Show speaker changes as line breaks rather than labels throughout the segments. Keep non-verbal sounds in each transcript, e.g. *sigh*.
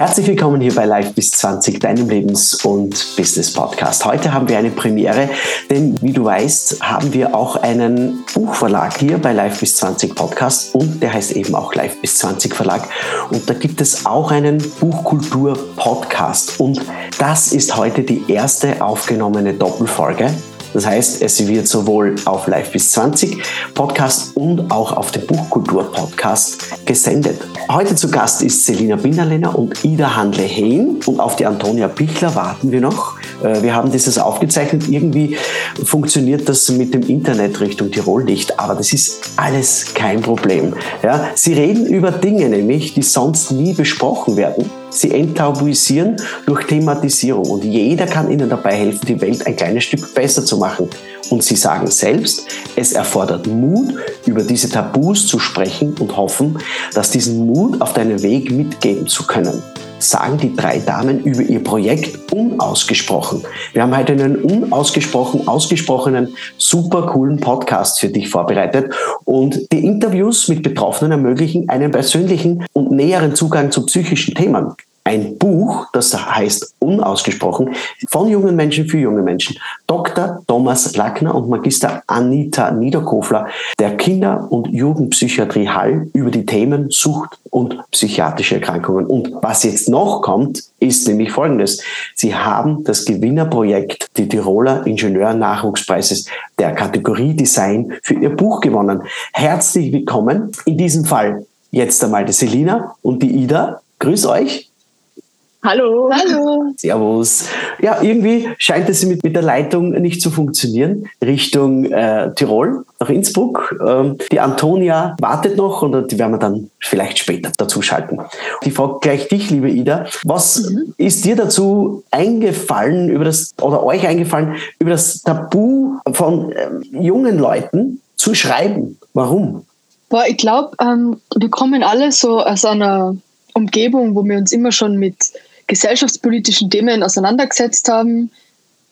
Herzlich willkommen hier bei Live bis 20, deinem Lebens- und Business-Podcast. Heute haben wir eine Premiere, denn wie du weißt, haben wir auch einen Buchverlag hier bei Live bis 20 Podcast und der heißt eben auch Live bis 20 Verlag. Und da gibt es auch einen Buchkultur-Podcast und das ist heute die erste aufgenommene Doppelfolge. Das heißt, es wird sowohl auf Live bis 20 Podcast und auch auf dem Buchkultur Podcast gesendet. Heute zu Gast ist Selina Binderlehner und Ida Handle-Hehn und auf die Antonia Bichler warten wir noch. Äh, wir haben dieses aufgezeichnet. Irgendwie funktioniert das mit dem Internet Richtung Tirol nicht, aber das ist alles kein Problem. Ja, sie reden über Dinge nämlich, die sonst nie besprochen werden Sie enttabuisieren durch Thematisierung und jeder kann Ihnen dabei helfen, die Welt ein kleines Stück besser zu machen. Und Sie sagen selbst, es erfordert Mut, über diese Tabus zu sprechen und hoffen, dass diesen Mut auf deinen Weg mitgeben zu können. Sagen die drei Damen über ihr Projekt unausgesprochen. Wir haben heute einen unausgesprochen, ausgesprochenen, super coolen Podcast für dich vorbereitet. Und die Interviews mit Betroffenen ermöglichen einen persönlichen und näheren Zugang zu psychischen Themen ein Buch, das heißt unausgesprochen, von jungen Menschen für junge Menschen. Dr. Thomas Lackner und Magister Anita Niederkofler der Kinder- und Jugendpsychiatrie Hall über die Themen Sucht und psychiatrische Erkrankungen. Und was jetzt noch kommt, ist nämlich Folgendes. Sie haben das Gewinnerprojekt, die Tiroler Ingenieur-Nachwuchspreises der Kategorie Design für ihr Buch gewonnen. Herzlich willkommen. In diesem Fall jetzt einmal die Selina und die Ida. Grüß euch.
Hallo.
Hallo. Servus. Ja, irgendwie scheint es mit, mit der Leitung nicht zu funktionieren Richtung äh, Tirol, nach Innsbruck. Ähm, die Antonia wartet noch und die werden wir dann vielleicht später dazu schalten. Ich frage gleich dich, liebe Ida, was mhm. ist dir dazu eingefallen über das oder euch eingefallen über das Tabu von ähm, jungen Leuten zu schreiben? Warum?
Boah, ich glaube, ähm, wir kommen alle so aus einer Umgebung, wo wir uns immer schon mit gesellschaftspolitischen Themen auseinandergesetzt haben.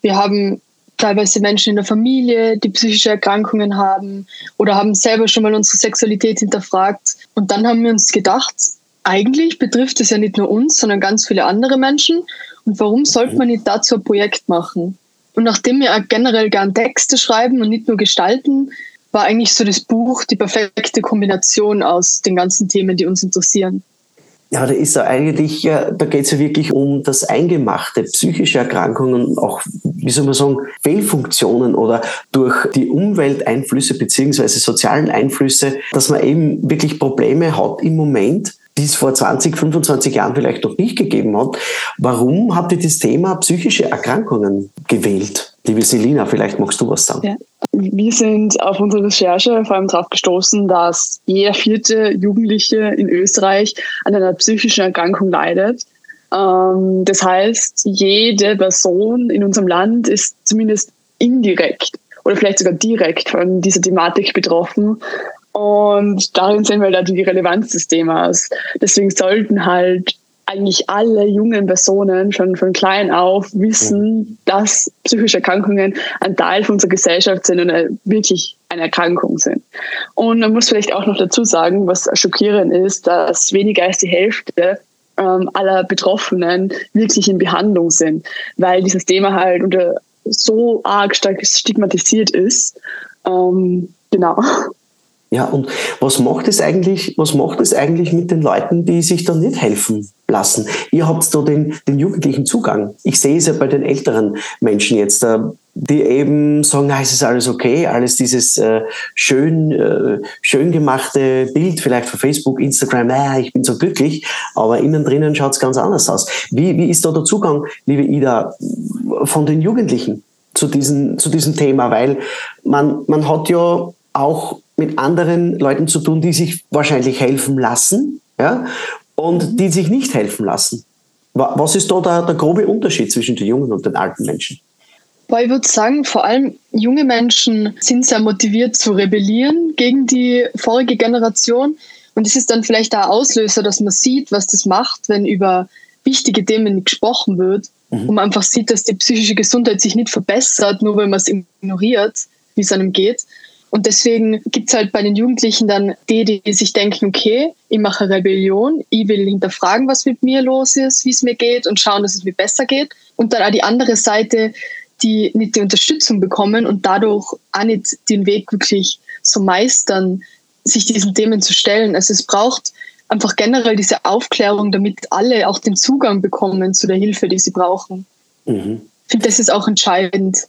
Wir haben teilweise Menschen in der Familie, die psychische Erkrankungen haben oder haben selber schon mal unsere Sexualität hinterfragt. Und dann haben wir uns gedacht, eigentlich betrifft es ja nicht nur uns, sondern ganz viele andere Menschen. Und warum sollte man nicht dazu ein Projekt machen? Und nachdem wir generell gern Texte schreiben und nicht nur gestalten, war eigentlich so das Buch die perfekte Kombination aus den ganzen Themen, die uns interessieren.
Ja, da ist ja eigentlich, da geht es ja wirklich um das Eingemachte, psychische Erkrankungen, auch, wie soll man sagen, Fehlfunktionen oder durch die Umwelteinflüsse beziehungsweise sozialen Einflüsse, dass man eben wirklich Probleme hat im Moment, die es vor 20, 25 Jahren vielleicht noch nicht gegeben hat. Warum habt ihr das Thema psychische Erkrankungen gewählt? Liebe Selina, vielleicht magst du was sagen. Ja.
Wir sind auf unsere Recherche vor allem darauf gestoßen, dass jeder vierte Jugendliche in Österreich an einer psychischen Erkrankung leidet. Ähm, das heißt, jede Person in unserem Land ist zumindest indirekt oder vielleicht sogar direkt von dieser Thematik betroffen. Und darin sehen wir da die Relevanz des Themas. Deswegen sollten halt eigentlich alle jungen Personen schon von klein auf wissen, dass psychische Erkrankungen ein Teil von unserer Gesellschaft sind und wirklich eine Erkrankung sind. Und man muss vielleicht auch noch dazu sagen, was schockierend ist, dass weniger als die Hälfte ähm, aller Betroffenen wirklich in Behandlung sind, weil dieses Thema halt unter so arg stark stigmatisiert ist. Ähm, genau. *laughs*
Ja, und was macht es eigentlich, was macht es eigentlich mit den Leuten, die sich da nicht helfen lassen? Ihr habt da den, den jugendlichen Zugang. Ich sehe es ja bei den älteren Menschen jetzt, äh, die eben sagen, na, es ist alles okay, alles dieses äh, schön, äh, schön gemachte Bild, vielleicht für Facebook, Instagram, naja, ich bin so glücklich, aber innen drinnen schaut es ganz anders aus. Wie, wie ist da der Zugang, liebe Ida, von den Jugendlichen zu, diesen, zu diesem Thema? Weil man, man hat ja auch mit anderen Leuten zu tun, die sich wahrscheinlich helfen lassen ja, und mhm. die sich nicht helfen lassen. Was ist da der, der grobe Unterschied zwischen den jungen und den alten Menschen?
Boah, ich würde sagen, vor allem junge Menschen sind sehr motiviert zu rebellieren gegen die vorige Generation. Und es ist dann vielleicht der Auslöser, dass man sieht, was das macht, wenn über wichtige Themen gesprochen wird. Mhm. Und man einfach sieht, dass die psychische Gesundheit sich nicht verbessert, nur weil man es ignoriert, wie es einem geht. Und deswegen gibt es halt bei den Jugendlichen dann die, die sich denken, okay, ich mache Rebellion, ich will hinterfragen, was mit mir los ist, wie es mir geht und schauen, dass es mir besser geht. Und dann auch die andere Seite, die nicht die Unterstützung bekommen und dadurch auch nicht den Weg wirklich so meistern, sich diesen Themen zu stellen. Also es braucht einfach generell diese Aufklärung, damit alle auch den Zugang bekommen zu der Hilfe, die sie brauchen. Mhm. Ich finde, das ist auch entscheidend.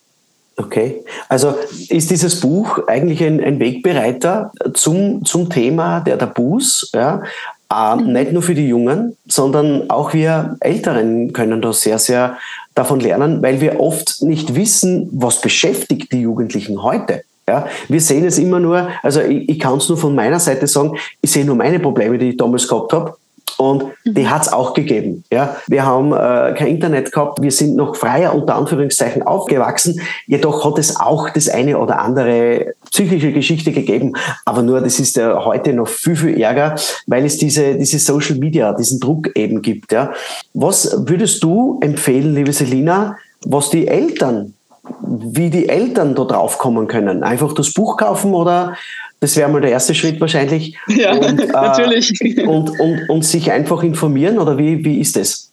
Okay, also ist dieses Buch eigentlich ein, ein Wegbereiter zum, zum Thema der Tabus, ja? Mhm. nicht nur für die Jungen, sondern auch wir Älteren können da sehr, sehr davon lernen, weil wir oft nicht wissen, was beschäftigt die Jugendlichen heute. Ja, wir sehen es immer nur, also ich, ich kann es nur von meiner Seite sagen, ich sehe nur meine Probleme, die ich damals gehabt habe. Und die mhm. hat es auch gegeben. Ja, wir haben äh, kein Internet gehabt, wir sind noch freier unter Anführungszeichen aufgewachsen. Jedoch hat es auch das eine oder andere psychische Geschichte gegeben. Aber nur, das ist ja heute noch viel, viel ärger, weil es diese, diese Social Media, diesen Druck eben gibt. Ja. Was würdest du empfehlen, liebe Selina, was die Eltern wie die Eltern da drauf kommen können. Einfach das Buch kaufen oder das wäre mal der erste Schritt wahrscheinlich.
Ja, und, äh, *laughs* natürlich.
Und, und, und sich einfach informieren oder wie, wie ist das?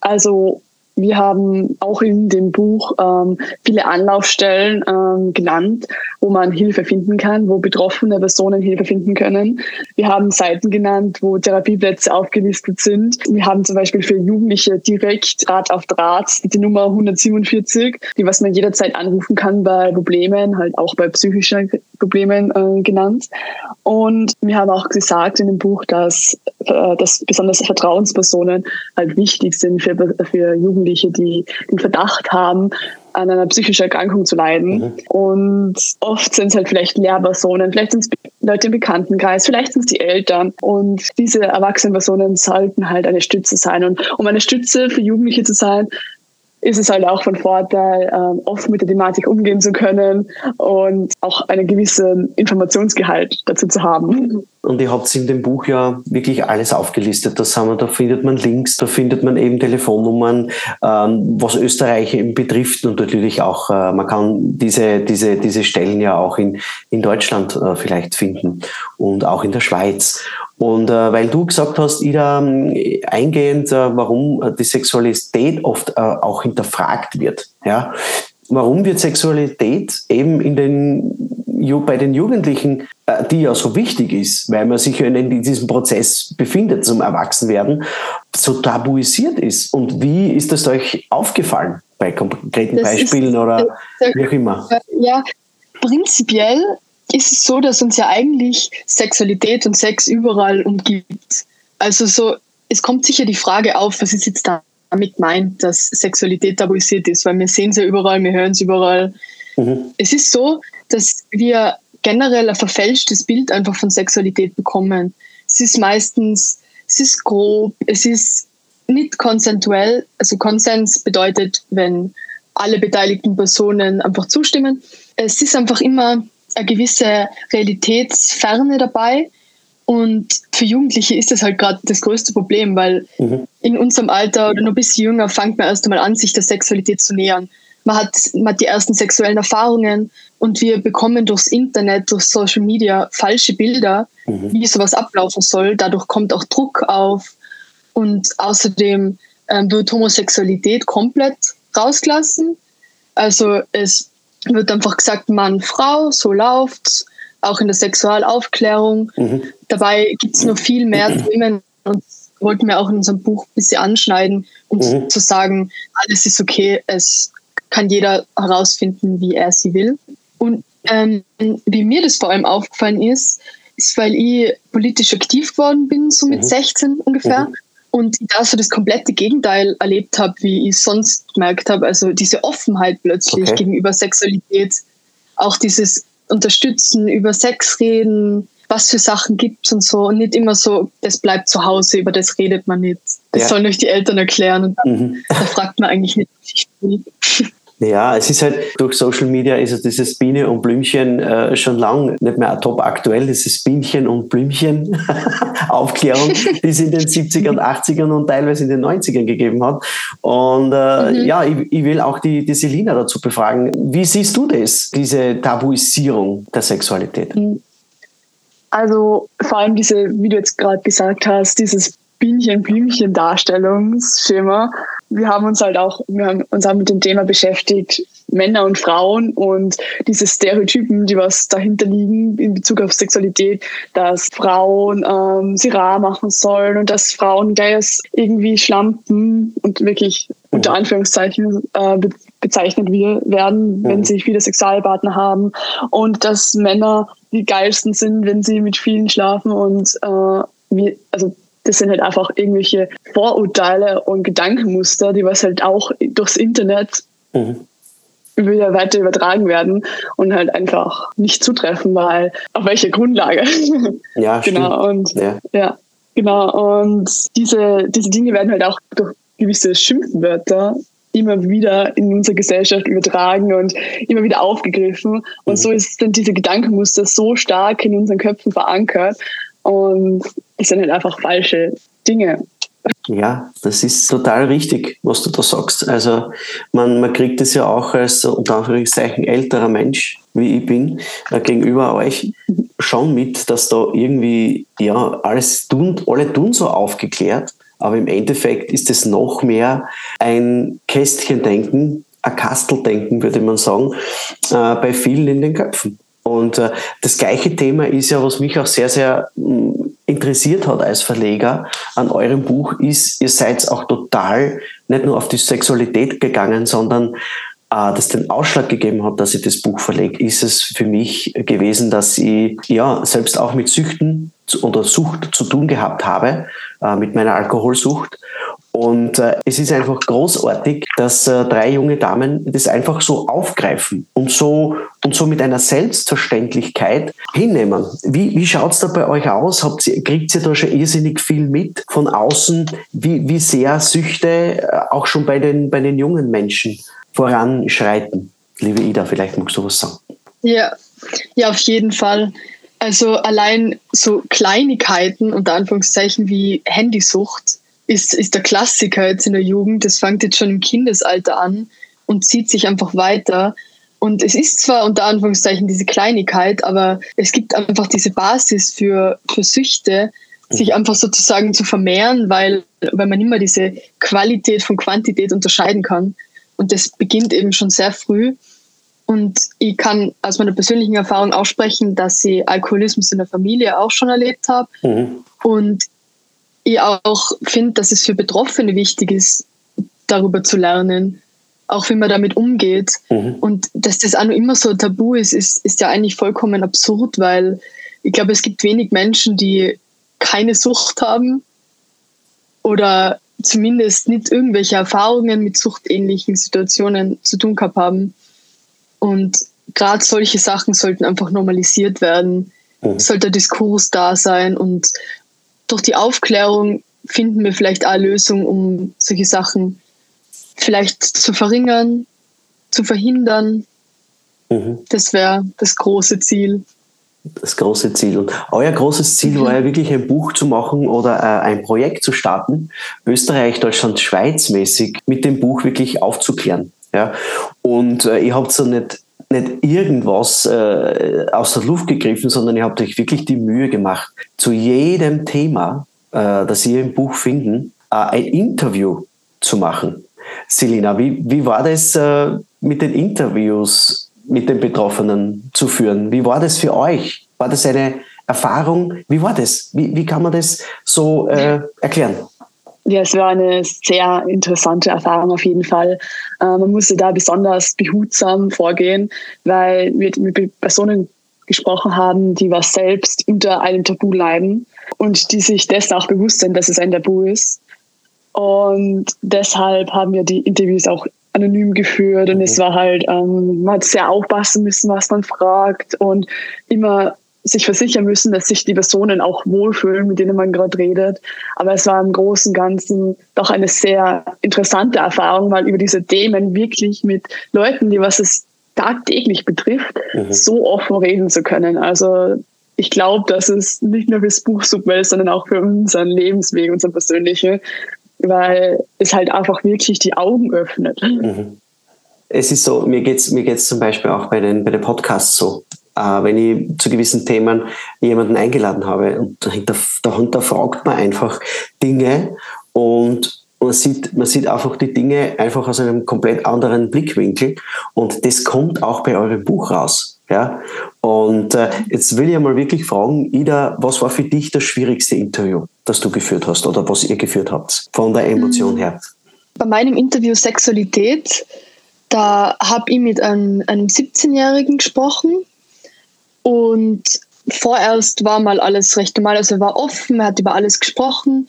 Also wir haben auch in dem Buch ähm, viele Anlaufstellen ähm, genannt, wo man Hilfe finden kann, wo betroffene Personen Hilfe finden können. Wir haben Seiten genannt, wo Therapieplätze aufgelistet sind. Wir haben zum Beispiel für Jugendliche direkt Rat auf Draht die Nummer 147, die was man jederzeit anrufen kann bei Problemen, halt auch bei psychischen Problemen äh, genannt. Und wir haben auch gesagt in dem Buch, dass, äh, dass besonders Vertrauenspersonen halt wichtig sind für, für Jugendliche, die den Verdacht haben, an einer psychischen Erkrankung zu leiden. Mhm. Und oft sind es halt vielleicht Lehrpersonen, vielleicht sind es Leute im Bekanntenkreis, vielleicht sind es die Eltern. Und diese erwachsenen Personen sollten halt eine Stütze sein. Und um eine Stütze für Jugendliche zu sein, ist es halt auch von Vorteil, ähm, offen mit der Thematik umgehen zu können und auch einen gewissen Informationsgehalt dazu zu haben.
Und ihr habt in dem Buch ja wirklich alles aufgelistet. Das haben wir, da findet man Links, da findet man eben Telefonnummern, ähm, was Österreich eben betrifft und natürlich auch, äh, man kann diese, diese, diese Stellen ja auch in, in Deutschland äh, vielleicht finden und auch in der Schweiz. Und äh, weil du gesagt hast, Ida, eingehend, äh, warum die Sexualität oft äh, auch hinterfragt wird. Ja? Warum wird Sexualität eben in den, bei den Jugendlichen, äh, die ja so wichtig ist, weil man sich ja in diesem Prozess befindet zum Erwachsenwerden, so tabuisiert ist? Und wie ist das euch aufgefallen bei konkreten das Beispielen ist, oder wie auch immer?
Ja, prinzipiell ist es so, dass uns ja eigentlich Sexualität und Sex überall umgibt. Also so, es kommt sicher die Frage auf, was ist jetzt damit meint, dass Sexualität tabuisiert ist, weil wir sehen es ja überall, wir hören es überall. Mhm. Es ist so, dass wir generell ein verfälschtes Bild einfach von Sexualität bekommen. Es ist meistens, es ist grob, es ist nicht konsensuell. Also Konsens bedeutet, wenn alle beteiligten Personen einfach zustimmen. Es ist einfach immer eine gewisse Realitätsferne dabei. Und für Jugendliche ist das halt gerade das größte Problem, weil mhm. in unserem Alter oder noch ein bisschen jünger fängt man erst einmal an, sich der Sexualität zu nähern. Man hat, man hat die ersten sexuellen Erfahrungen und wir bekommen durchs Internet, durch Social Media falsche Bilder, mhm. wie sowas ablaufen soll. Dadurch kommt auch Druck auf und außerdem ähm, wird Homosexualität komplett rausgelassen. Also es wird einfach gesagt, Mann, Frau, so läuft's, auch in der Sexualaufklärung. Mhm. Dabei gibt es noch viel mehr Themen und wollten wir auch in unserem Buch ein bisschen anschneiden, um mhm. zu sagen, alles ist okay, es kann jeder herausfinden, wie er sie will. Und ähm, wie mir das vor allem aufgefallen ist, ist, weil ich politisch aktiv geworden bin, so mit mhm. 16 ungefähr. Mhm und da so das komplette Gegenteil erlebt habe, wie ich sonst gemerkt habe. Also diese Offenheit plötzlich okay. gegenüber Sexualität, auch dieses Unterstützen, über Sex reden, was für Sachen gibt und so. Und nicht immer so, das bleibt zu Hause, über das redet man nicht. Das ja. sollen euch die Eltern erklären. Und dann, mhm. da fragt man eigentlich nicht, was ich will.
Ja, es ist halt durch Social Media ist also dieses Biene und Blümchen äh, schon lang nicht mehr top aktuell. Dieses Bienchen und Blümchen *laughs* Aufklärung, die es in den 70ern, 80ern und teilweise in den 90ern gegeben hat. Und äh, mhm. ja, ich, ich, will auch die, die Selina dazu befragen. Wie siehst du das, diese Tabuisierung der Sexualität? Mhm.
Also vor allem diese, wie du jetzt gerade gesagt hast, dieses Bienchen-Blümchen-Darstellungsschema. Wir haben uns halt auch, wir haben uns auch mit dem Thema beschäftigt, Männer und Frauen und diese Stereotypen, die was dahinter liegen in Bezug auf Sexualität, dass Frauen ähm, sie rar machen sollen und dass Frauen gleich irgendwie schlampen und wirklich unter mhm. Anführungszeichen äh, bezeichnet werden, wenn mhm. sie viele Sexualpartner haben und dass Männer die geilsten sind, wenn sie mit vielen schlafen und äh, wie, also das sind halt einfach irgendwelche Vorurteile und Gedankenmuster, die was halt auch durchs Internet mhm. wieder weiter übertragen werden und halt einfach nicht zutreffen, weil auf welcher Grundlage. *laughs*
Ja,
genau. Und ja. ja, genau. Und diese, diese Dinge werden halt auch durch gewisse Schimpfwörter immer wieder in unsere Gesellschaft übertragen und immer wieder aufgegriffen. Und mhm. so ist dann diese Gedankenmuster so stark in unseren Köpfen verankert. Und es sind halt einfach falsche Dinge.
Ja, das ist total richtig, was du da sagst. Also man, man kriegt es ja auch als unter Anführungszeichen älterer Mensch, wie ich bin, äh, gegenüber euch schon mit, dass da irgendwie ja alles tun, alle tun so aufgeklärt aber im Endeffekt ist es noch mehr ein Kästchendenken, ein Kasteldenken, würde man sagen, äh, bei vielen in den Köpfen. Und äh, das gleiche Thema ist ja, was mich auch sehr, sehr mm, interessiert hat als Verleger an eurem Buch, ist, ihr seid auch total nicht nur auf die Sexualität gegangen, sondern äh, das den Ausschlag gegeben hat, dass ich das Buch verlege, ist es für mich gewesen, dass ich ja selbst auch mit Süchten oder Sucht zu tun gehabt habe, äh, mit meiner Alkoholsucht. Und äh, es ist einfach großartig, dass äh, drei junge Damen das einfach so aufgreifen und so, und so mit einer Selbstverständlichkeit hinnehmen. Wie, wie schaut's da bei euch aus? Habt ihr, kriegt ihr da schon irrsinnig viel mit von außen, wie, wie sehr Süchte äh, auch schon bei den, bei den jungen Menschen voranschreiten? Liebe Ida, vielleicht magst du was sagen.
Ja, ja, auf jeden Fall. Also allein so Kleinigkeiten, unter Anführungszeichen wie Handysucht, ist, ist der Klassiker jetzt in der Jugend. Das fängt jetzt schon im Kindesalter an und zieht sich einfach weiter. Und es ist zwar unter Anführungszeichen diese Kleinigkeit, aber es gibt einfach diese Basis für, für Süchte, sich mhm. einfach sozusagen zu vermehren, weil, weil man immer diese Qualität von Quantität unterscheiden kann. Und das beginnt eben schon sehr früh. Und ich kann aus meiner persönlichen Erfahrung auch sprechen, dass ich Alkoholismus in der Familie auch schon erlebt habe. Mhm. Und ich auch finde, dass es für Betroffene wichtig ist, darüber zu lernen, auch wie man damit umgeht. Mhm. Und dass das auch noch immer so tabu ist, ist, ist ja eigentlich vollkommen absurd, weil ich glaube, es gibt wenig Menschen, die keine Sucht haben oder zumindest nicht irgendwelche Erfahrungen mit suchtähnlichen Situationen zu tun gehabt haben. Und gerade solche Sachen sollten einfach normalisiert werden. Mhm. Sollte der Diskurs da sein und durch die Aufklärung finden wir vielleicht auch Lösungen, um solche Sachen vielleicht zu verringern, zu verhindern. Mhm. Das wäre das große Ziel.
Das große Ziel. Und euer großes Ziel mhm. war ja wirklich ein Buch zu machen oder äh, ein Projekt zu starten, Österreich, Deutschland, Schweiz mäßig mit dem Buch wirklich aufzuklären. Ja? Und äh, ihr habt so nicht, nicht irgendwas äh, aus der Luft gegriffen, sondern ihr habt euch wirklich die Mühe gemacht, zu jedem Thema, äh, das ihr im Buch finden, äh, ein Interview zu machen. Selina, wie, wie war das äh, mit den Interviews mit den Betroffenen zu führen? Wie war das für euch? War das eine Erfahrung? Wie war das? Wie, wie kann man das so äh, erklären?
Ja, es war eine sehr interessante Erfahrung auf jeden Fall. Äh, man musste da besonders behutsam vorgehen, weil wir mit Personen gesprochen haben, die was selbst unter einem Tabu leiden und die sich dessen auch bewusst sind, dass es ein Tabu ist. Und deshalb haben wir die Interviews auch anonym geführt und es war halt, ähm, man hat sehr aufpassen müssen, was man fragt und immer sich versichern müssen, dass sich die Personen auch wohlfühlen, mit denen man gerade redet. Aber es war im Großen und Ganzen doch eine sehr interessante Erfahrung, mal über diese Themen wirklich mit Leuten, die was es tagtäglich betrifft, mhm. so offen reden zu können. Also ich glaube, dass es nicht nur fürs Buch super ist, sondern auch für unseren Lebensweg, unser persönliche, weil es halt einfach wirklich die Augen öffnet. Mhm.
Es ist so, mir geht's mir geht's zum Beispiel auch bei den, bei den Podcasts so. Äh, wenn ich zu gewissen Themen jemanden eingeladen habe und dahinter, dahinter fragt man einfach Dinge und man sieht, man sieht einfach die Dinge einfach aus einem komplett anderen Blickwinkel und das kommt auch bei eurem Buch raus. Ja? Und äh, jetzt will ich mal wirklich fragen, Ida, was war für dich das schwierigste Interview, das du geführt hast oder was ihr geführt habt, von der Emotion her?
Bei meinem Interview Sexualität, da habe ich mit einem, einem 17-Jährigen gesprochen und vorerst war mal alles recht normal, also er war offen, er hat über alles gesprochen.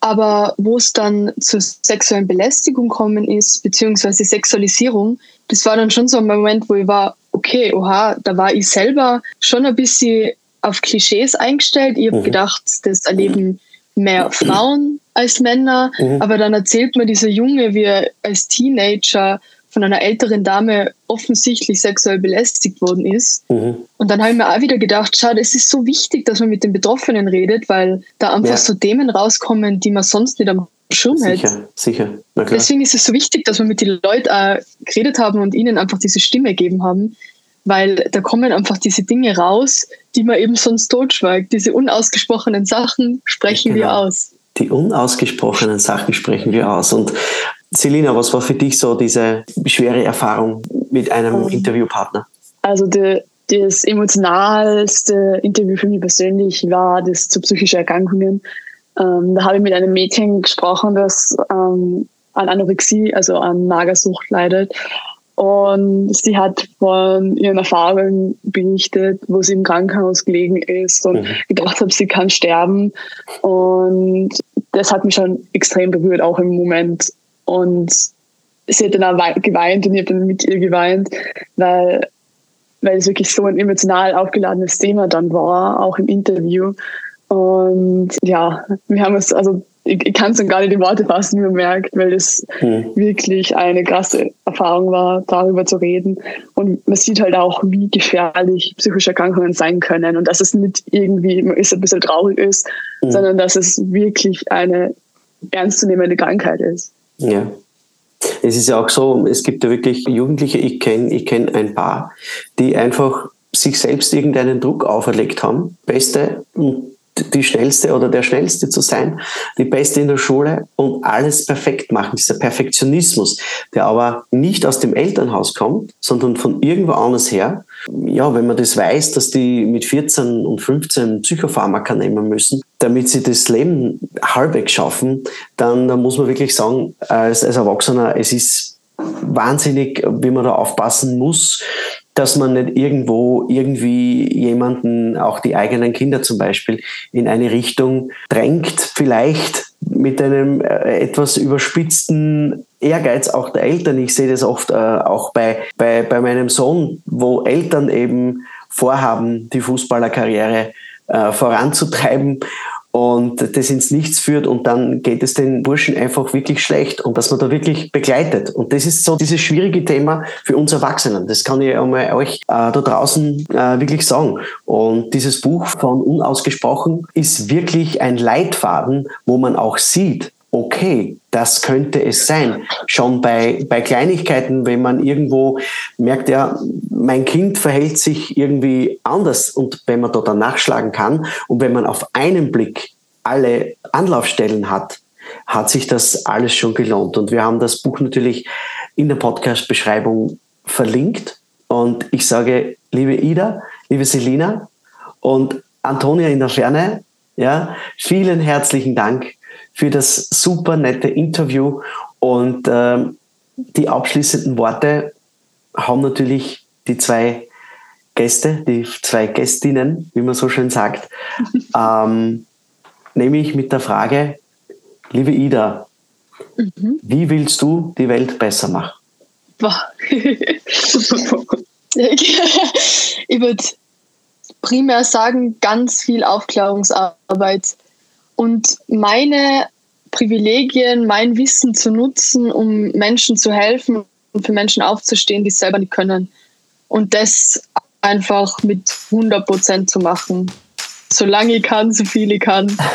Aber wo es dann zur sexuellen Belästigung kommen ist, beziehungsweise Sexualisierung, das war dann schon so ein Moment, wo ich war, okay, oha, da war ich selber schon ein bisschen auf Klischees eingestellt. Ich habe mhm. gedacht, das erleben mehr Frauen als Männer. Mhm. Aber dann erzählt mir dieser Junge, wie er als Teenager von einer älteren Dame offensichtlich sexuell belästigt worden ist. Mhm. Und dann habe ich mir auch wieder gedacht, schau, es ist so wichtig, dass man mit den Betroffenen redet, weil da einfach ja. so Themen rauskommen, die man sonst nicht am Schirm hält.
Sicher, sicher.
Deswegen ist es so wichtig, dass wir mit den Leuten auch geredet haben und ihnen einfach diese Stimme gegeben haben, weil da kommen einfach diese Dinge raus, die man eben sonst totschweigt. Diese unausgesprochenen Sachen sprechen genau. wir aus.
Die unausgesprochenen Sachen sprechen wir aus. Und Selina, was war für dich so diese schwere Erfahrung mit einem um, Interviewpartner?
Also die, das emotionalste Interview für mich persönlich war das zu psychischen Erkrankungen. Ähm, da habe ich mit einem Mädchen gesprochen, das ähm, an Anorexie, also an Magersucht leidet. Und sie hat von ihren Erfahrungen berichtet, wo sie im Krankenhaus gelegen ist und mhm. gedacht hat, sie kann sterben. Und das hat mich schon extrem berührt, auch im Moment. Und sie hat dann auch geweint und ich habe dann mit ihr geweint, weil, weil es wirklich so ein emotional aufgeladenes Thema dann war, auch im Interview. Und ja, wir haben es, also ich, ich kann es dann gar nicht in Worte fassen, wie man merkt, weil es mhm. wirklich eine krasse Erfahrung war, darüber zu reden. Und man sieht halt auch, wie gefährlich psychische Erkrankungen sein können und dass es nicht irgendwie, man ist ein bisschen traurig ist, mhm. sondern dass es wirklich eine ernstzunehmende Krankheit ist.
Ja. Es ist ja auch so, es gibt ja wirklich Jugendliche, ich kenne ich kenn ein paar, die einfach sich selbst irgendeinen Druck auferlegt haben, beste die schnellste oder der schnellste zu sein, die beste in der Schule und alles perfekt machen. Dieser Perfektionismus, der aber nicht aus dem Elternhaus kommt, sondern von irgendwo anders her. Ja, wenn man das weiß, dass die mit 14 und 15 Psychopharmaka nehmen müssen, damit sie das Leben halbwegs schaffen, dann, dann muss man wirklich sagen, als, als Erwachsener, es ist wahnsinnig, wie man da aufpassen muss, dass man nicht irgendwo irgendwie jemanden, auch die eigenen Kinder zum Beispiel, in eine Richtung drängt, vielleicht mit einem äh, etwas überspitzten Ehrgeiz auch der Eltern. Ich sehe das oft äh, auch bei, bei, bei meinem Sohn, wo Eltern eben vorhaben, die Fußballerkarriere äh, voranzutreiben und das ins Nichts führt und dann geht es den Burschen einfach wirklich schlecht und dass man da wirklich begleitet. Und das ist so dieses schwierige Thema für uns Erwachsenen. Das kann ich einmal euch äh, da draußen äh, wirklich sagen. Und dieses Buch von Unausgesprochen ist wirklich ein Leitfaden, wo man auch sieht, okay, das könnte es sein. Schon bei, bei Kleinigkeiten, wenn man irgendwo merkt, ja, mein Kind verhält sich irgendwie anders und wenn man da dann nachschlagen kann und wenn man auf einen Blick alle Anlaufstellen hat, hat sich das alles schon gelohnt. Und wir haben das Buch natürlich in der Podcast-Beschreibung verlinkt. Und ich sage, liebe Ida, liebe Selina und Antonia in der Ferne, ja, vielen herzlichen Dank für das super nette Interview und äh, die abschließenden Worte haben natürlich die zwei Gäste, die zwei Gästinnen, wie man so schön sagt, *laughs* ähm, nämlich mit der Frage, liebe Ida, mhm. wie willst du die Welt besser machen? *laughs*
ich *laughs* würde primär sagen, ganz viel Aufklärungsarbeit. Und meine Privilegien, mein Wissen zu nutzen, um Menschen zu helfen und für Menschen aufzustehen, die es selber nicht können. Und das einfach mit 100 Prozent zu machen. Solange ich kann, so viel ich kann. *laughs*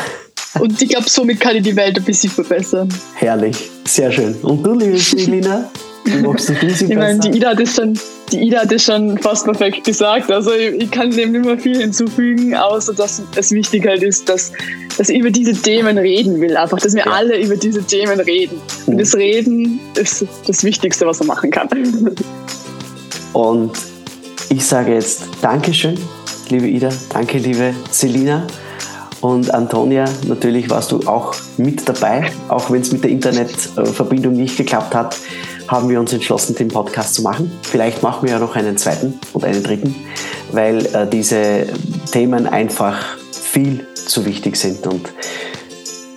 Und ich glaube, somit kann ich die Welt ein bisschen verbessern.
Herrlich, sehr schön. Und du, liebe Selina?
Ich meine, die Ida hat es schon, die Ida hat es schon fast perfekt gesagt. Also ich, ich kann dem nicht mehr viel hinzufügen, außer dass es wichtig halt ist, dass, dass ich über diese Themen reden will. Einfach, dass wir ja. alle über diese Themen reden. Und das Reden ist das Wichtigste, was man machen kann.
Und ich sage jetzt Dankeschön, liebe Ida. Danke, liebe Selina. Und Antonia, natürlich warst du auch mit dabei, auch wenn es mit der Internetverbindung nicht geklappt hat haben wir uns entschlossen, den Podcast zu machen. Vielleicht machen wir ja noch einen zweiten und einen dritten, weil äh, diese Themen einfach viel zu wichtig sind. Und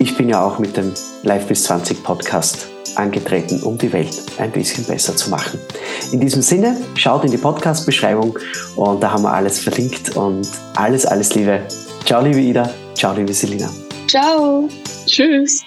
ich bin ja auch mit dem Live bis 20 Podcast angetreten, um die Welt ein bisschen besser zu machen. In diesem Sinne, schaut in die Podcast-Beschreibung und da haben wir alles verlinkt und alles, alles Liebe. Ciao, liebe Ida. Ciao, liebe Selina.
Ciao.
Tschüss.